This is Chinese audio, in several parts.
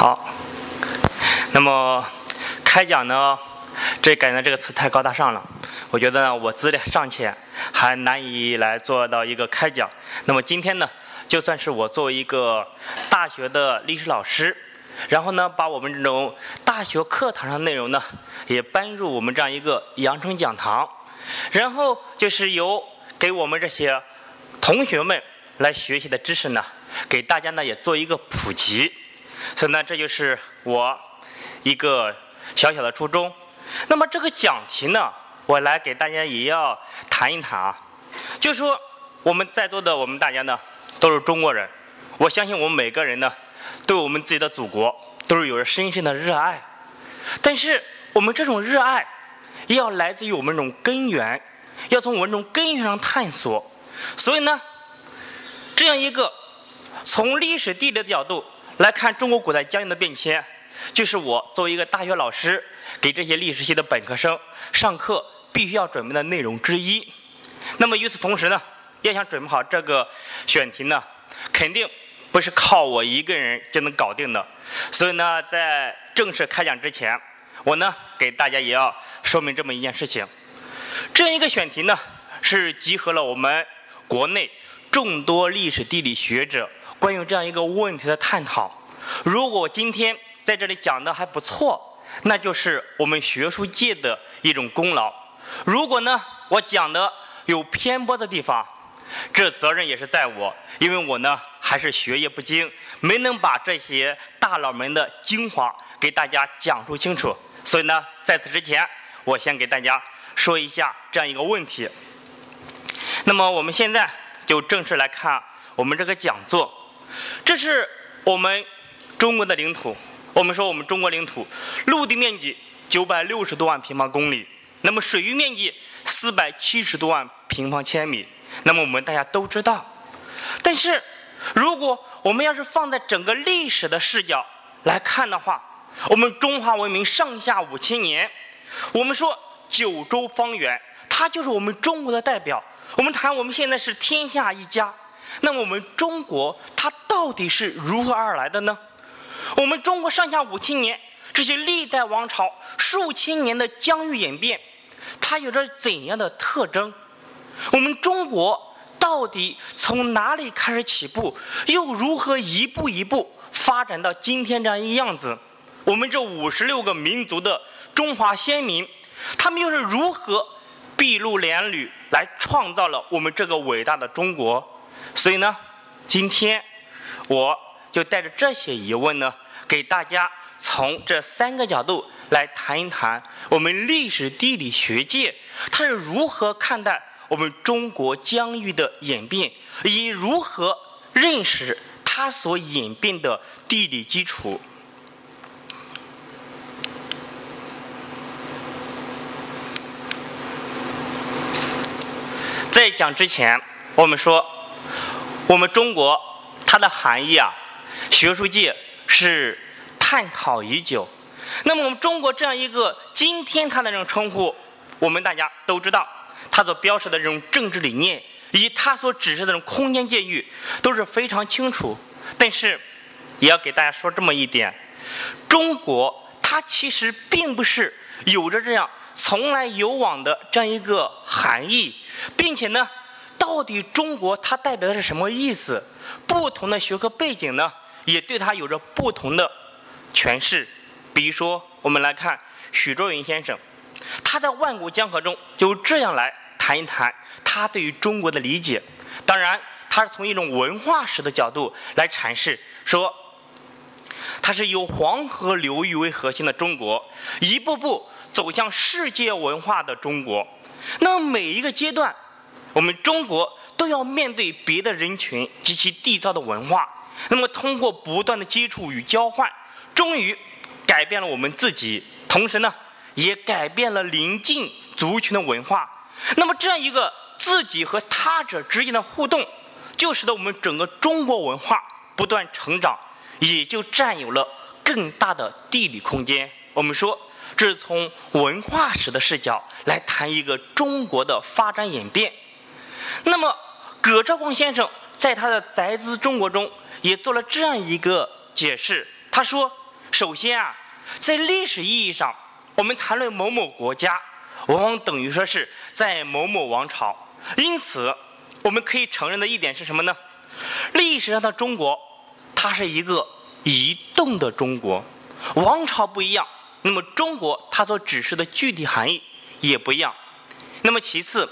好，那么开讲呢，这感觉这个词太高大上了，我觉得呢我资历尚浅，还难以来做到一个开讲。那么今天呢，就算是我作为一个大学的历史老师，然后呢，把我们这种大学课堂上内容呢，也搬入我们这样一个羊城讲堂，然后就是由给我们这些同学们来学习的知识呢，给大家呢也做一个普及。所以呢，这就是我一个小小的初衷。那么这个讲题呢，我来给大家也要谈一谈啊。就说我们在座的我们大家呢，都是中国人。我相信我们每个人呢，对我们自己的祖国都是有着深深的热爱。但是我们这种热爱，要来自于我们这种根源，要从我们这种根源上探索。所以呢，这样一个从历史地理的角度。来看中国古代疆域的变迁，就是我作为一个大学老师给这些历史系的本科生上课必须要准备的内容之一。那么与此同时呢，要想准备好这个选题呢，肯定不是靠我一个人就能搞定的。所以呢，在正式开讲之前，我呢给大家也要说明这么一件事情：这样一个选题呢，是集合了我们国内众多历史地理学者。关于这样一个问题的探讨，如果今天在这里讲的还不错，那就是我们学术界的一种功劳。如果呢，我讲的有偏颇的地方，这责任也是在我，因为我呢还是学业不精，没能把这些大佬们的精华给大家讲述清楚。所以呢，在此之前，我先给大家说一下这样一个问题。那么我们现在就正式来看我们这个讲座。这是我们中国的领土。我们说我们中国领土陆地面积九百六十多万平方公里，那么水域面积四百七十多万平方千米。那么我们大家都知道，但是如果我们要是放在整个历史的视角来看的话，我们中华文明上下五千年，我们说九州方圆，它就是我们中国的代表。我们谈我们现在是天下一家。那么我们中国它到底是如何而来的呢？我们中国上下五千年这些历代王朝数千年的疆域演变，它有着怎样的特征？我们中国到底从哪里开始起步，又如何一步一步发展到今天这样一个样子？我们这五十六个民族的中华先民，他们又是如何筚路蓝缕来创造了我们这个伟大的中国？所以呢，今天我就带着这些疑问呢，给大家从这三个角度来谈一谈我们历史地理学界它是如何看待我们中国疆域的演变，以及如何认识它所演变的地理基础。在讲之前，我们说。我们中国它的含义啊，学术界是探讨已久。那么我们中国这样一个今天它的这种称呼，我们大家都知道，它所标示的这种政治理念，以及它所指示的这种空间界域都是非常清楚。但是，也要给大家说这么一点：中国它其实并不是有着这样从来有往的这样一个含义，并且呢。到底中国它代表的是什么意思？不同的学科背景呢，也对它有着不同的诠释。比如说，我们来看许倬云先生，他在《万古江河》中就这样来谈一谈他对于中国的理解。当然，他是从一种文化史的角度来阐释，说它是由黄河流域为核心的中国，一步步走向世界文化的中国。那么每一个阶段。我们中国都要面对别的人群及其缔造的文化，那么通过不断的接触与交换，终于改变了我们自己，同时呢，也改变了邻近族群的文化。那么这样一个自己和他者之间的互动，就使得我们整个中国文化不断成长，也就占有了更大的地理空间。我们说，这是从文化史的视角来谈一个中国的发展演变。那么，葛兆光先生在他的《宅兹中国》中也做了这样一个解释。他说：“首先啊，在历史意义上，我们谈论某某国家，往往等于说是在某某王朝。因此，我们可以承认的一点是什么呢？历史上的中国，它是一个移动的中国。王朝不一样，那么中国它所指示的具体含义也不一样。那么其次，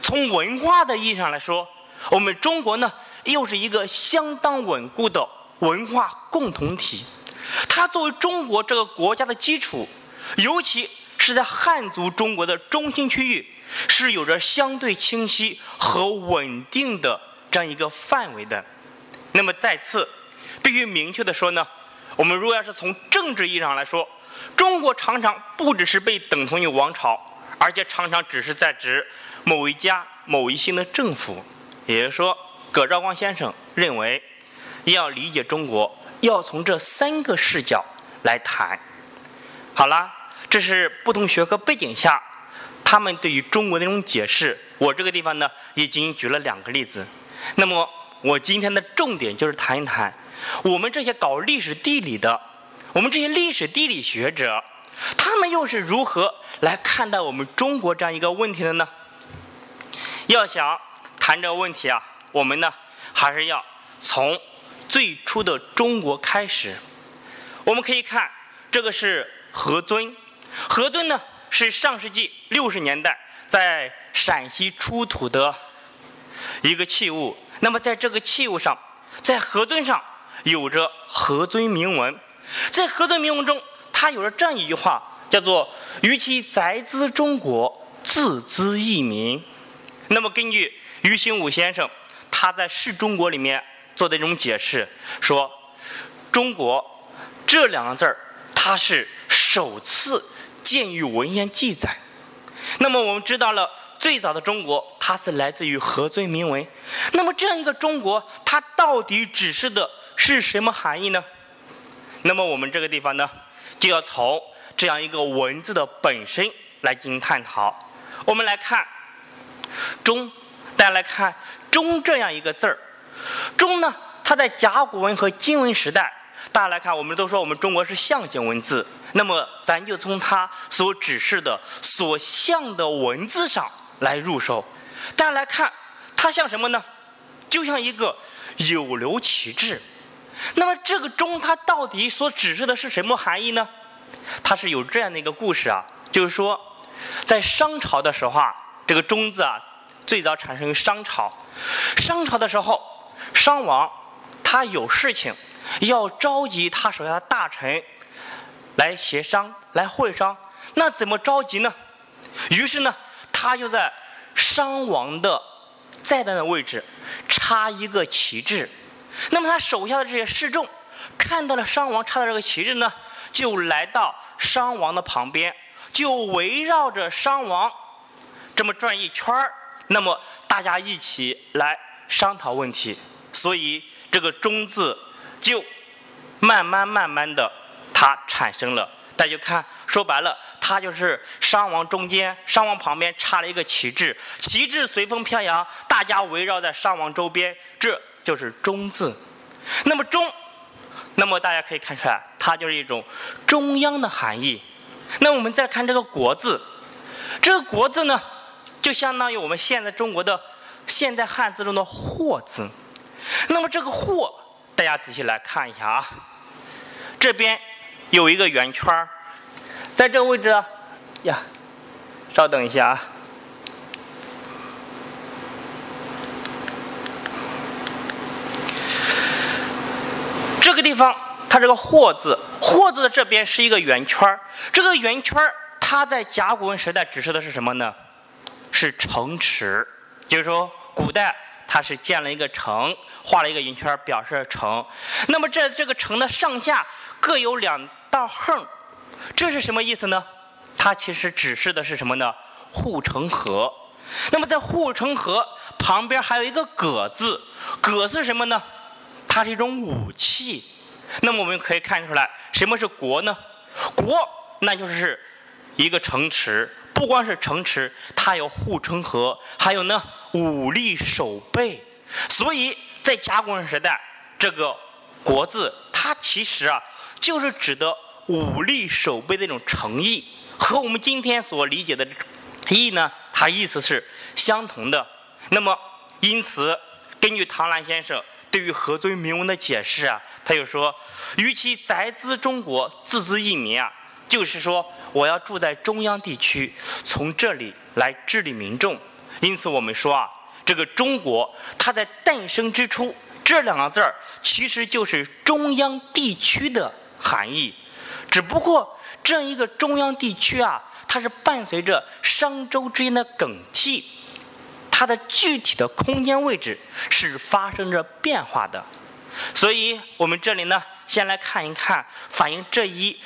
从文化的意义上来说，我们中国呢，又是一个相当稳固的文化共同体。它作为中国这个国家的基础，尤其是在汉族中国的中心区域，是有着相对清晰和稳定的这样一个范围的。那么再次，必须明确的说呢，我们如果要是从政治意义上来说，中国常常不只是被等同于王朝，而且常常只是在指某一家某一姓的政府。也就是说，葛兆光先生认为，要理解中国。要从这三个视角来谈。好了，这是不同学科背景下他们对于中国的那种解释。我这个地方呢，已经举了两个例子。那么，我今天的重点就是谈一谈我们这些搞历史地理的，我们这些历史地理学者，他们又是如何来看待我们中国这样一个问题的呢？要想谈这个问题啊，我们呢还是要从。最初的中国开始，我们可以看，这个是何尊。何尊呢，是上世纪六十年代在陕西出土的一个器物。那么在这个器物上，在何尊上有着何尊铭文。在何尊铭文中，他有着这样一句话，叫做“于其宅兹中国，自兹异名”。那么根据于兴武先生，他在《是中国》里面。做的这种解释，说“中国”这两个字儿，它是首次见于文献记载。那么我们知道了，最早的中国，它是来自于何尊铭文。那么这样一个中国，它到底指示的是什么含义呢？那么我们这个地方呢，就要从这样一个文字的本身来进行探讨。我们来看“中”，大家来看“中”这样一个字儿。中呢，它在甲骨文和金文时代，大家来看，我们都说我们中国是象形文字，那么咱就从它所指示的所象的文字上来入手。大家来看，它像什么呢？就像一个有流旗帜。那么这个中，它到底所指示的是什么含义呢？它是有这样的一个故事啊，就是说，在商朝的时候啊，这个中字啊，最早产生于商朝。商朝的时候。商王他有事情，要召集他手下的大臣来协商、来会商。那怎么召集呢？于是呢，他就在商王的在的位置插一个旗帜。那么他手下的这些侍众看到了商王插的这个旗帜呢，就来到商王的旁边，就围绕着商王这么转一圈儿。那么大家一起来商讨问题。所以这个“中”字就慢慢慢慢的它产生了。大家看，说白了，它就是商王中间，商王旁边插了一个旗帜，旗帜随风飘扬，大家围绕在商王周边，这就是“中”字。那么“中”，那么大家可以看出来，它就是一种中央的含义。那我们再看这个“国”字，这个“国”字呢，就相当于我们现在中国的现代汉字中的“或”字。那么这个“或”，大家仔细来看一下啊，这边有一个圆圈儿，在这个位置呀，稍等一下啊，这个地方它这个“或”字，“或”字的这边是一个圆圈儿，这个圆圈儿它在甲骨文时代指示的是什么呢？是城池，就是说古代它是建了一个城。画了一个圆圈，表示城。那么这这个城的上下各有两道横，这是什么意思呢？它其实指示的是什么呢？护城河。那么在护城河旁边还有一个戈字，戈是什么呢？它是一种武器。那么我们可以看出来，什么是国呢？国那就是一个城池，不光是城池，它有护城河，还有呢武力守备。所以。在甲骨文时代，这个“国”字，它其实啊，就是指的武力守备的一种诚意，和我们今天所理解的意义呢，它意思是相同的。那么，因此，根据唐兰先生对于何尊铭文的解释啊，他就说，与其宅兹中国，自兹一民啊，就是说我要住在中央地区，从这里来治理民众。因此，我们说啊，这个中国，它在诞生之初，这两个字儿其实就是中央地区的含义，只不过这样一个中央地区啊，它是伴随着商周之间的更替，它的具体的空间位置是发生着变化的。所以，我们这里呢，先来看一看反映这一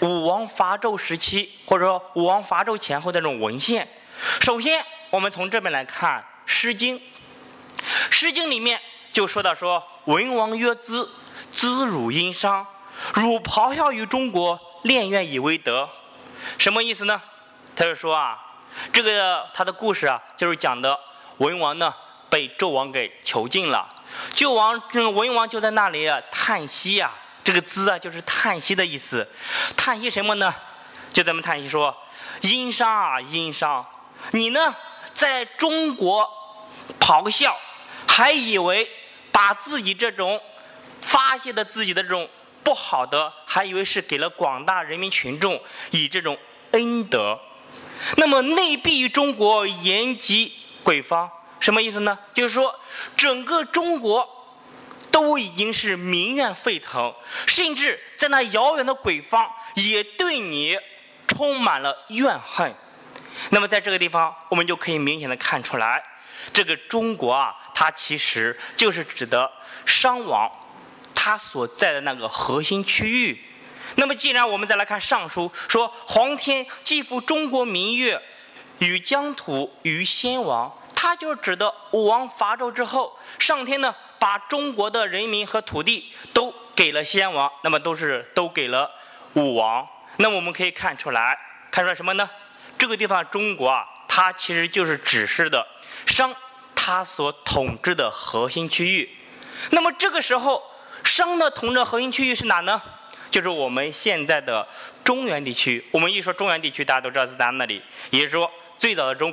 武王伐纣时期，或者说武王伐纣前后的这种文献。首先。我们从这边来看《诗经》，《诗经》里面就说到说：“文王曰兹，兹汝殷商，汝咆哮于中国，炼渊以为德。”什么意思呢？他就说啊，这个他的故事啊，就是讲的文王呢被纣王给囚禁了，纣王这个文王就在那里啊叹息啊，这个“兹”啊就是叹息的意思，叹息什么呢？就咱们叹息说：“殷商啊，殷商，你呢？”在中国咆哮，还以为把自己这种发泄的自己的这种不好的，还以为是给了广大人民群众以这种恩德。那么内闭于中国，言及鬼方，什么意思呢？就是说整个中国都已经是民怨沸腾，甚至在那遥远的鬼方也对你充满了怨恨。那么在这个地方，我们就可以明显的看出来，这个中国啊，它其实就是指的商王，他所在的那个核心区域。那么既然我们再来看《尚书》，说皇天既服中国民乐，与疆土于先王，它就指的武王伐纣之后，上天呢把中国的人民和土地都给了先王，那么都是都给了武王。那么我们可以看出来，看出来什么呢？这个地方中国啊，它其实就是指示的商，它所统治的核心区域。那么这个时候，商的统治核心区域是哪呢？就是我们现在的中原地区。我们一说中原地区，大家都知道是咱那里。也就是说，最早的中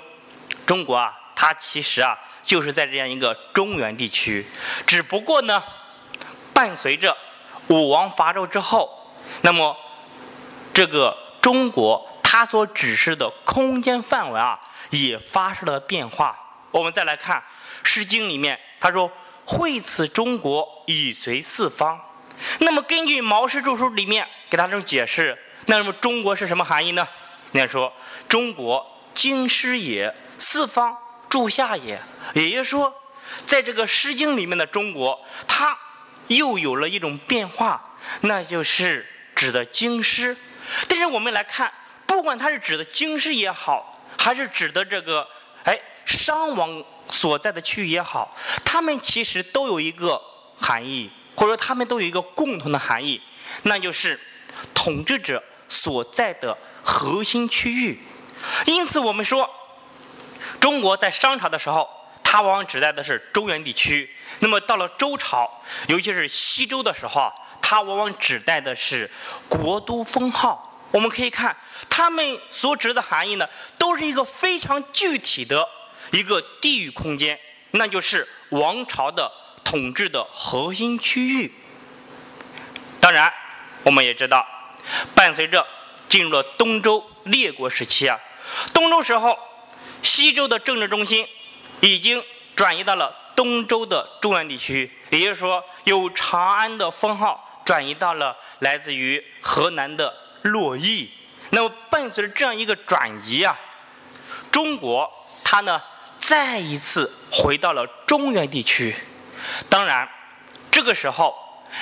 中国啊，它其实啊就是在这样一个中原地区。只不过呢，伴随着武王伐纣之后，那么这个中国。它所指示的空间范围啊，也发生了变化。我们再来看《诗经》里面，他说：“惠此中国，以随四方。”那么根据《毛氏著书》里面给他这种解释，那么中国是什么含义呢？人家说：“中国经师也，四方住下也。”也就是说，在这个《诗经》里面的中国，它又有了一种变化，那就是指的京师。但是我们来看。不管它是指的京师也好，还是指的这个哎商王所在的区域也好，他们其实都有一个含义，或者说他们都有一个共同的含义，那就是统治者所在的核心区域。因此，我们说中国在商朝的时候，它往往指代的是中原地区；那么到了周朝，尤其是西周的时候啊，它往往指代的是国都封号。我们可以看，他们所指的含义呢，都是一个非常具体的一个地域空间，那就是王朝的统治的核心区域。当然，我们也知道，伴随着进入了东周列国时期啊，东周时候，西周的政治中心已经转移到了东周的中原地区，也就是说，由长安的封号转移到了来自于河南的。洛邑，那么伴随着这样一个转移啊，中国它呢再一次回到了中原地区。当然，这个时候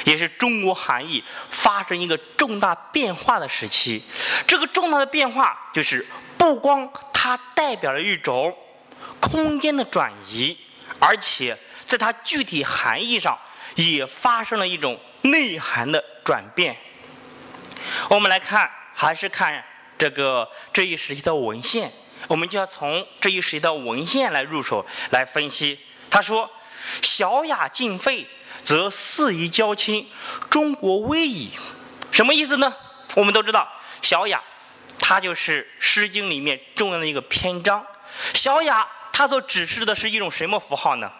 也是中国含义发生一个重大变化的时期。这个重大的变化就是，不光它代表了一种空间的转移，而且在它具体含义上也发生了一种内涵的转变。我们来看，还是看这个这一时期的文献，我们就要从这一时期的文献来入手来分析。他说：“小雅尽废，则四夷交亲，中国危矣。”什么意思呢？我们都知道，小雅，它就是《诗经》里面重要的一个篇章。小雅，它所指示的是一种什么符号呢？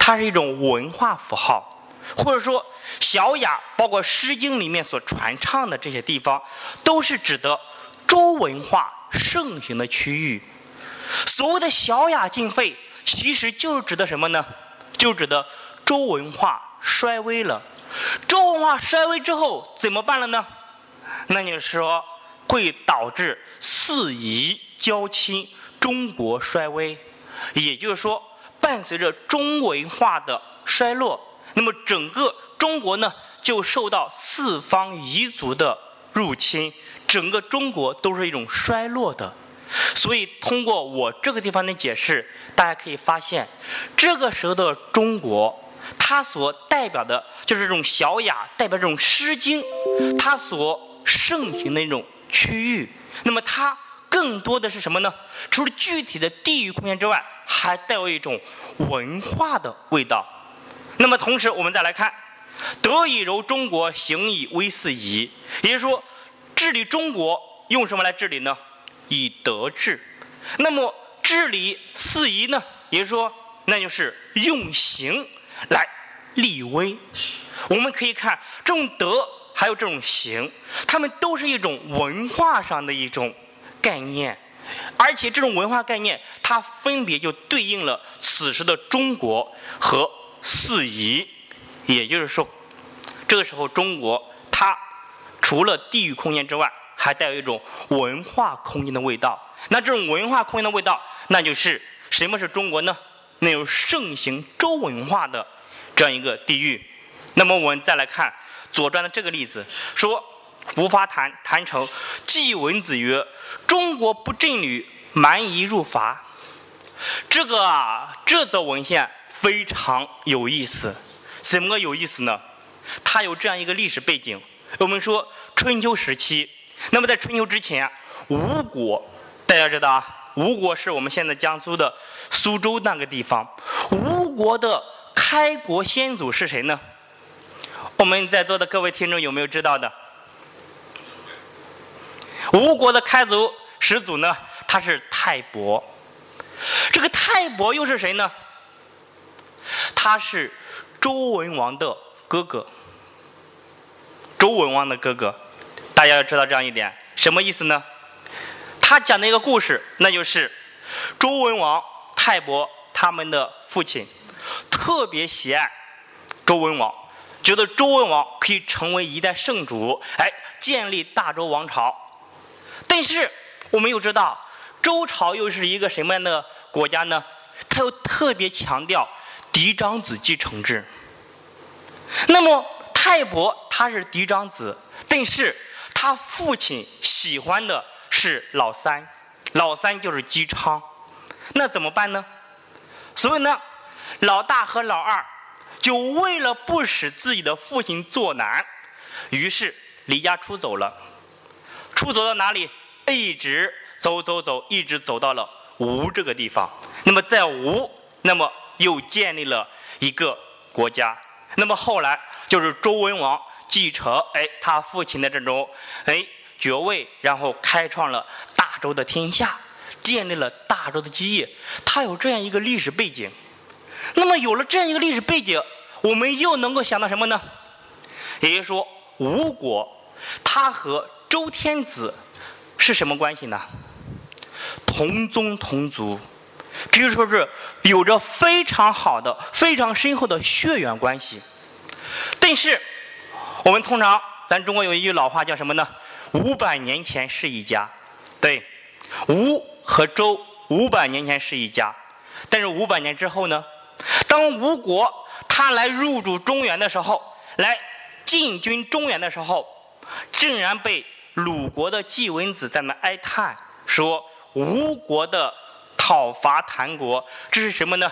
它是一种文化符号，或者说，小雅包括《诗经》里面所传唱的这些地方，都是指的周文化盛行的区域。所谓的小雅尽废，其实就是指的什么呢？就指的周文化衰微了。周文化衰微之后怎么办了呢？那就是说会导致四夷交侵，中国衰微。也就是说，伴随着中文化的衰落，那么整个中国呢就受到四方夷族的入侵，整个中国都是一种衰落的。所以通过我这个地方的解释，大家可以发现，这个时候的中国。它所代表的就是这种小雅，代表这种《诗经》，它所盛行的一种区域。那么它更多的是什么呢？除了具体的地域空间之外，还带有一种文化的味道。那么同时，我们再来看“德以柔中国，行以威四夷”，也就是说，治理中国用什么来治理呢？以德治。那么治理四夷呢？也就是说，那就是用刑。来立威，我们可以看这种德，还有这种形，它们都是一种文化上的一种概念，而且这种文化概念，它分别就对应了此时的中国和四夷，也就是说，这个时候中国它除了地域空间之外，还带有一种文化空间的味道。那这种文化空间的味道，那就是什么是中国呢？那有盛行周文化的这样一个地域，那么我们再来看《左传》的这个例子，说吴发谈谈成季文子曰：“中国不正履，蛮夷入伐。”这个啊，这则文献非常有意思，怎么个有意思呢？它有这样一个历史背景。我们说春秋时期，那么在春秋之前，吴国大家知道啊。吴国是我们现在江苏的苏州那个地方。吴国的开国先祖是谁呢？我们在座的各位听众有没有知道的？吴国的开族始祖呢？他是泰伯。这个泰伯又是谁呢？他是周文王的哥哥。周文王的哥哥，大家要知道这样一点，什么意思呢？他讲的一个故事，那就是周文王泰伯他们的父亲特别喜爱周文王，觉得周文王可以成为一代圣主，哎，建立大周王朝。但是我们又知道，周朝又是一个什么样的国家呢？他又特别强调嫡长子继承制。那么泰伯他是嫡长子，但是他父亲喜欢的。是老三，老三就是姬昌，那怎么办呢？所以呢，老大和老二就为了不使自己的父亲作难，于是离家出走了。出走到哪里？一直走走走，一直走到了吴这个地方。那么在吴，那么又建立了一个国家。那么后来就是周文王继承哎他父亲的这种哎。爵位，然后开创了大周的天下，建立了大周的基业。他有这样一个历史背景。那么有了这样一个历史背景，我们又能够想到什么呢？也就是说，吴国它和周天子是什么关系呢？同宗同族，可以说是有着非常好的、非常深厚的血缘关系。但是，我们通常咱中国有一句老话叫什么呢？五百年前是一家，对，吴和周五百年前是一家，但是五百年之后呢？当吴国他来入主中原的时候，来进军中原的时候，竟然被鲁国的季文子在那哀叹说：“吴国的讨伐谭国，这是什么呢？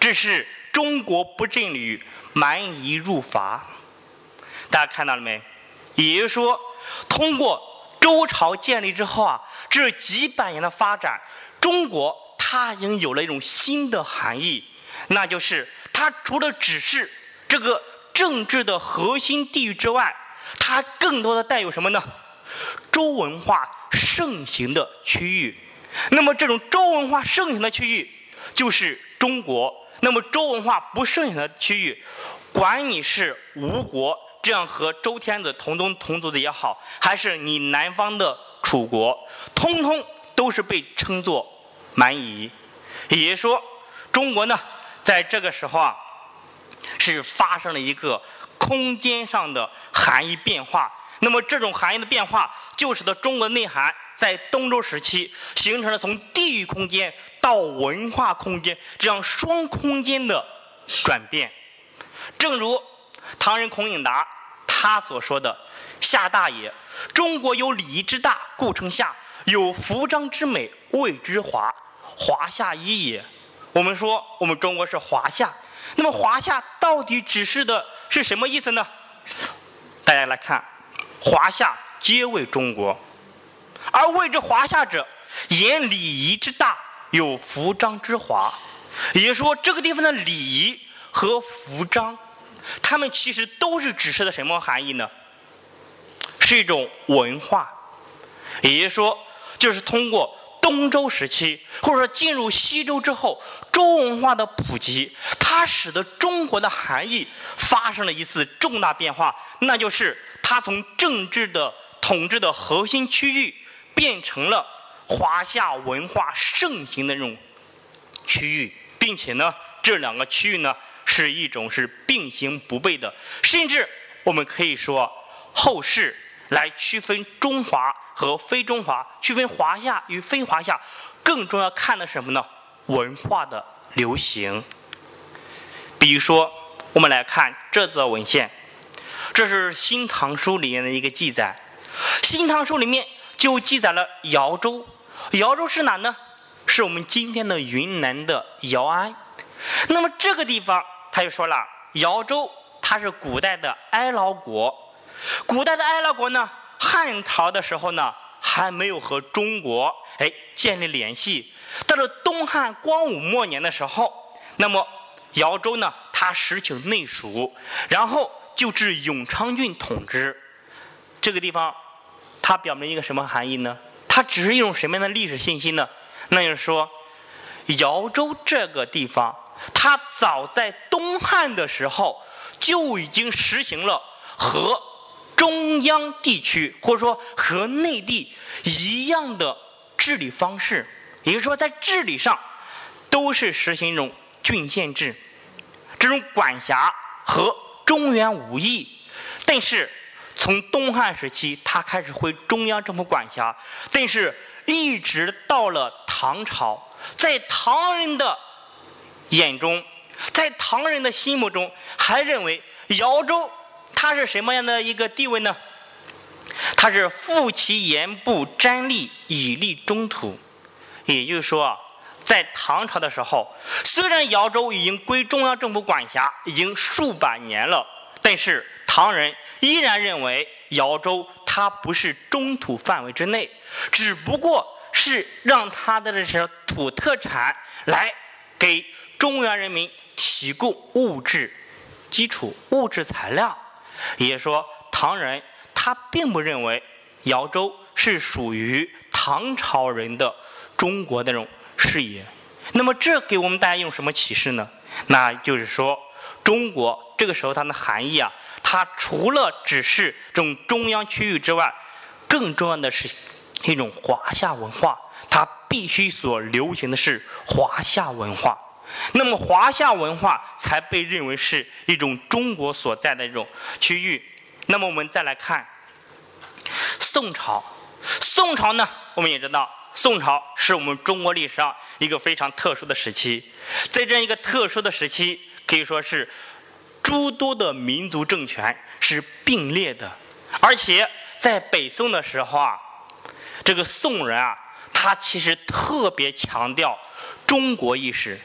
这是中国不正履，蛮夷入伐。”大家看到了没？也就是说。通过周朝建立之后啊，这几百年的发展，中国它已经有了一种新的含义，那就是它除了只是这个政治的核心地域之外，它更多的带有什么呢？周文化盛行的区域。那么这种周文化盛行的区域就是中国。那么周文化不盛行的区域，管你是吴国这样和周天子同宗同族的也好，还是你南方的楚国，通通都是被称作蛮夷。也就是说，中国呢，在这个时候啊，是发生了一个空间上的含义变化。那么这种含义的变化，就使得中国内涵。在东周时期，形成了从地域空间到文化空间这样双空间的转变。正如唐人孔颖达他所说的：“夏大也，中国有礼仪之大，故称夏；有服装之美，谓之华。华夏一也。”我们说我们中国是华夏，那么华夏到底指示的是什么意思呢？大家来看，华夏皆为中国。而谓之华夏者，言礼仪之大，有服章之华。也就说，这个地方的礼仪和服章，它们其实都是指示的什么含义呢？是一种文化。也就是说，就是通过东周时期，或者说进入西周之后，周文化的普及，它使得中国的含义发生了一次重大变化，那就是它从政治的统治的核心区域。变成了华夏文化盛行的这种区域，并且呢，这两个区域呢是一种是并行不悖的，甚至我们可以说，后世来区分中华和非中华，区分华夏与非华夏，更重要看的是什么呢？文化的流行。比如说，我们来看这则文献，这是《新唐书》里面的一个记载，《新唐书》里面。就记载了瑶州，瑶州是哪呢？是我们今天的云南的瑶安。那么这个地方，他就说了，瑶州它是古代的哀牢国。古代的哀牢国呢，汉朝的时候呢，还没有和中国哎建立联系。到了东汉光武末年的时候，那么瑶州呢，它实行内属，然后就至永昌郡统治这个地方。它表明一个什么含义呢？它只是一种什么样的历史信息呢？那就是说，瑶州这个地方，它早在东汉的时候就已经实行了和中央地区或者说和内地一样的治理方式，也就是说，在治理上都是实行一种郡县制，这种管辖和中原无异，但是。从东汉时期，他开始回中央政府管辖，但是一直到了唐朝，在唐人的眼中，在唐人的心目中，还认为瑶州它是什么样的一个地位呢？它是负其言部瞻立以立中土，也就是说，在唐朝的时候，虽然瑶州已经归中央政府管辖，已经数百年了，但是。唐人依然认为瑶州它不是中土范围之内，只不过是让它的这些土特产来给中原人民提供物质基础、物质材料。也就是说，唐人他并不认为瑶州是属于唐朝人的中国那种视野。那么，这给我们大家用什么启示呢？那就是说，中国这个时候它的含义啊。它除了只是这种中央区域之外，更重要的是一种华夏文化。它必须所流行的是华夏文化，那么华夏文化才被认为是一种中国所在的一种区域。那么我们再来看宋朝，宋朝呢，我们也知道，宋朝是我们中国历史上一个非常特殊的时期，在这样一个特殊的时期，可以说是。诸多的民族政权是并列的，而且在北宋的时候啊，这个宋人啊，他其实特别强调中国意识，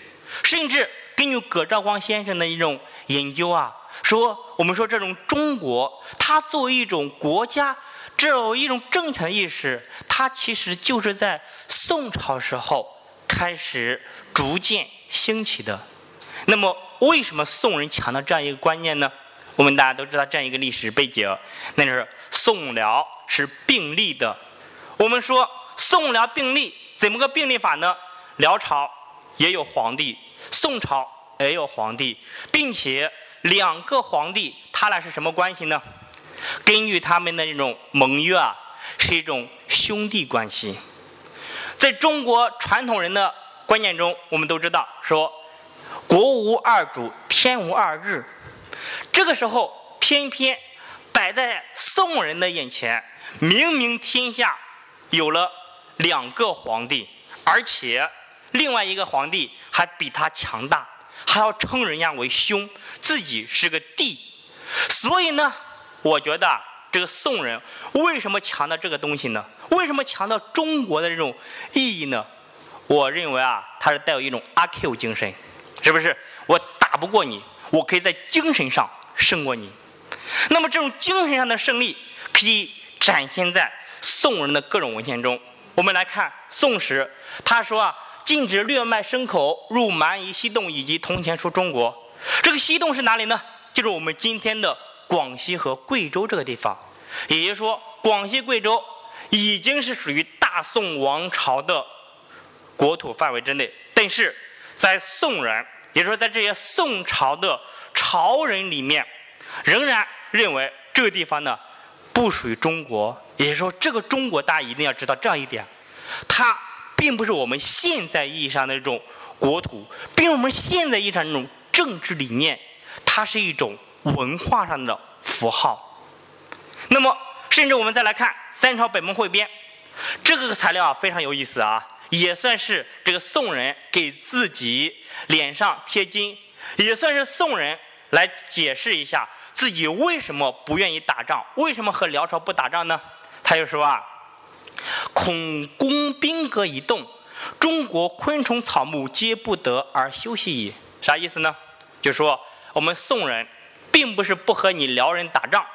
甚至根据葛兆光先生的一种研究啊，说我们说这种中国，它作为一种国家，这有一种政权意识，它其实就是在宋朝时候开始逐渐兴起的。那么。为什么宋人强调这样一个观念呢？我们大家都知道这样一个历史背景，那就是宋辽是并立的。我们说宋辽并立，怎么个并立法呢？辽朝也有皇帝，宋朝也有皇帝，并且两个皇帝他俩是什么关系呢？根据他们的这种盟约啊，是一种兄弟关系。在中国传统人的观念中，我们都知道说，国无二主，天无二日。这个时候，偏偏摆在宋人的眼前，明明天下有了两个皇帝，而且另外一个皇帝还比他强大，还要称人家为兄，自己是个弟。所以呢，我觉得这个宋人为什么强调这个东西呢？为什么强调中国的这种意义呢？我认为啊，它是带有一种阿 Q 精神，是不是？我打不过你，我可以在精神上胜过你。那么这种精神上的胜利，可以展现在宋人的各种文献中。我们来看《宋史》，他说啊，禁止掠卖牲口入蛮夷西洞以及铜钱出中国。这个西洞是哪里呢？就是我们今天的广西和贵州这个地方。也就是说，广西、贵州。已经是属于大宋王朝的国土范围之内，但是在宋人，也就是说在这些宋朝的朝人里面，仍然认为这个地方呢不属于中国。也就是说，这个中国大家一定要知道这样一点，它并不是我们现在意义上的这种国土，并我们现在意义上那种政治理念，它是一种文化上的符号。那么。甚至我们再来看《三朝北盟汇编》，这个材料啊非常有意思啊，也算是这个宋人给自己脸上贴金，也算是宋人来解释一下自己为什么不愿意打仗，为什么和辽朝不打仗呢？他就说啊：“恐攻兵戈一动，中国昆虫草木皆不得而休息矣。”啥意思呢？就说我们宋人并不是不和你辽人打仗。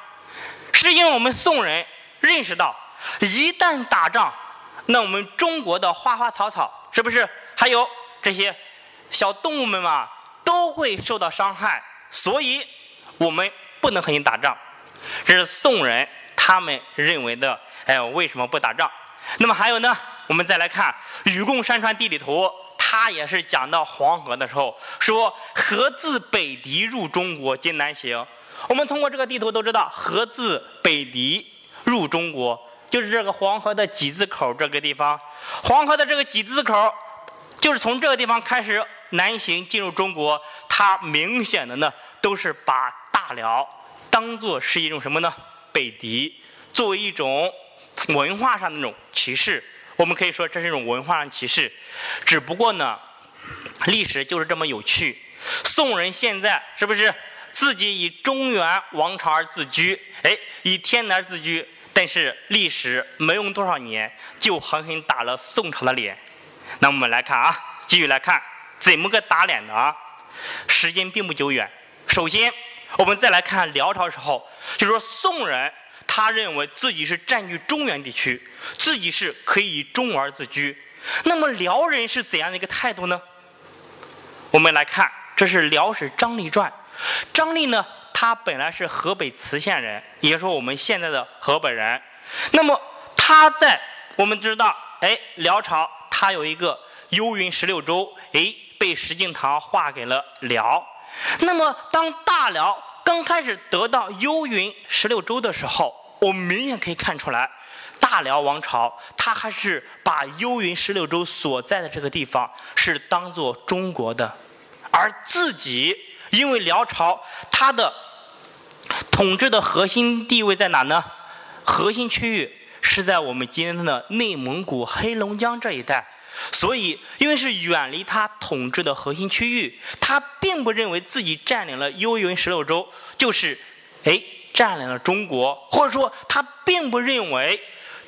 是因为我们宋人认识到，一旦打仗，那我们中国的花花草草，是不是还有这些小动物们嘛，都会受到伤害。所以，我们不能和你打仗。这是宋人他们认为的。哎，为什么不打仗？那么还有呢？我们再来看《禹贡山川地理图》，它也是讲到黄河的时候说：“河自北狄入中国，今难行。”我们通过这个地图都知道，河自北狄入中国，就是这个黄河的几字口这个地方。黄河的这个几字口，就是从这个地方开始南行进入中国。它明显的呢，都是把大辽当做是一种什么呢？北狄，作为一种文化上的那种歧视。我们可以说这是一种文化上歧视。只不过呢，历史就是这么有趣。宋人现在是不是？自己以中原王朝而自居，哎，以天南自居，但是历史没用多少年，就狠狠打了宋朝的脸。那我们来看啊，继续来看怎么个打脸的啊？时间并不久远。首先，我们再来看辽朝时候，就说宋人他认为自己是占据中原地区，自己是可以以中而自居。那么辽人是怎样的一个态度呢？我们来看，这是《辽史张立传》。张立呢，他本来是河北磁县人，也就是说我们现在的河北人。那么他在我们知道，哎，辽朝他有一个幽云十六州，哎，被石敬瑭划给了辽。那么当大辽刚开始得到幽云十六州的时候，我们明显可以看出来，大辽王朝他还是把幽云十六州所在的这个地方是当做中国的，而自己。因为辽朝它的统治的核心地位在哪呢？核心区域是在我们今天的内蒙古黑龙江这一带，所以因为是远离他统治的核心区域，他并不认为自己占领了幽云十六州就是哎占领了中国，或者说他并不认为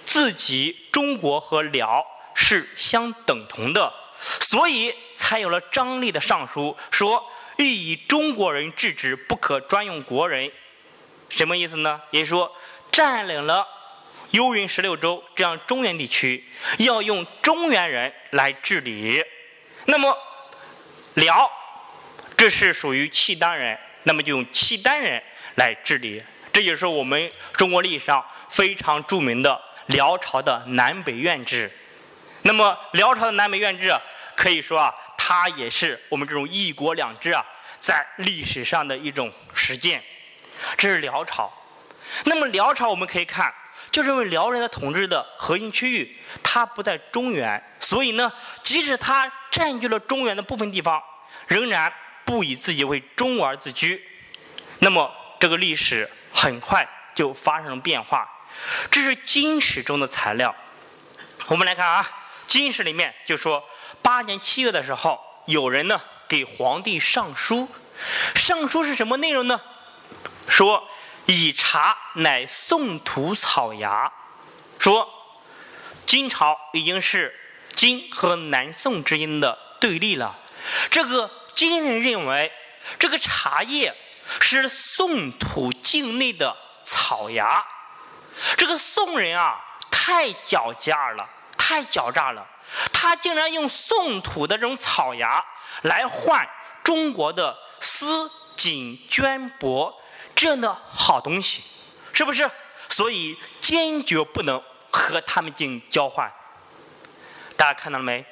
自己中国和辽是相等同的，所以才有了张立的上书说。欲以中国人治之，不可专用国人。什么意思呢？也就是说，占领了幽云十六州这样中原地区，要用中原人来治理。那么辽，这是属于契丹人，那么就用契丹人来治理。这也是我们中国历史上非常著名的辽朝的南北院制。那么辽朝的南北院制可以说啊，它也是我们这种一国两制啊，在历史上的一种实践。这是辽朝。那么辽朝我们可以看，就是因为辽人的统治的核心区域，它不在中原，所以呢，即使它占据了中原的部分地方，仍然不以自己为中而自居。那么这个历史。很快就发生了变化，这是金史中的材料。我们来看啊，金史里面就说，八年七月的时候，有人呢给皇帝上书，上书是什么内容呢？说以茶乃宋土草芽，说金朝已经是金和南宋之间的对立了。这个金人认为这个茶叶。是宋土境内的草芽，这个宋人啊，太狡诈了，太狡诈了，他竟然用宋土的这种草芽来换中国的丝锦绢帛这样的好东西，是不是？所以坚决不能和他们进行交换。大家看到了没？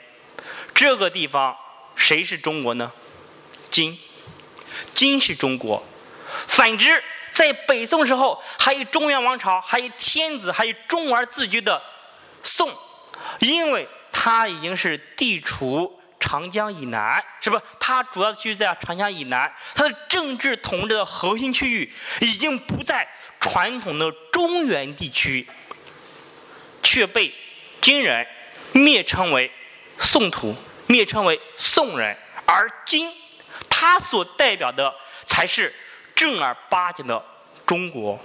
这个地方谁是中国呢？金。金是中国，反之，在北宋时候，还有中原王朝，还有天子，还有中而自居的宋，因为它已经是地处长江以南，是不？它主要居住在长江以南，它的政治统治的核心区域已经不在传统的中原地区，却被金人蔑称为宋土，蔑称为宋人，而金。它所代表的才是正儿八经的中国。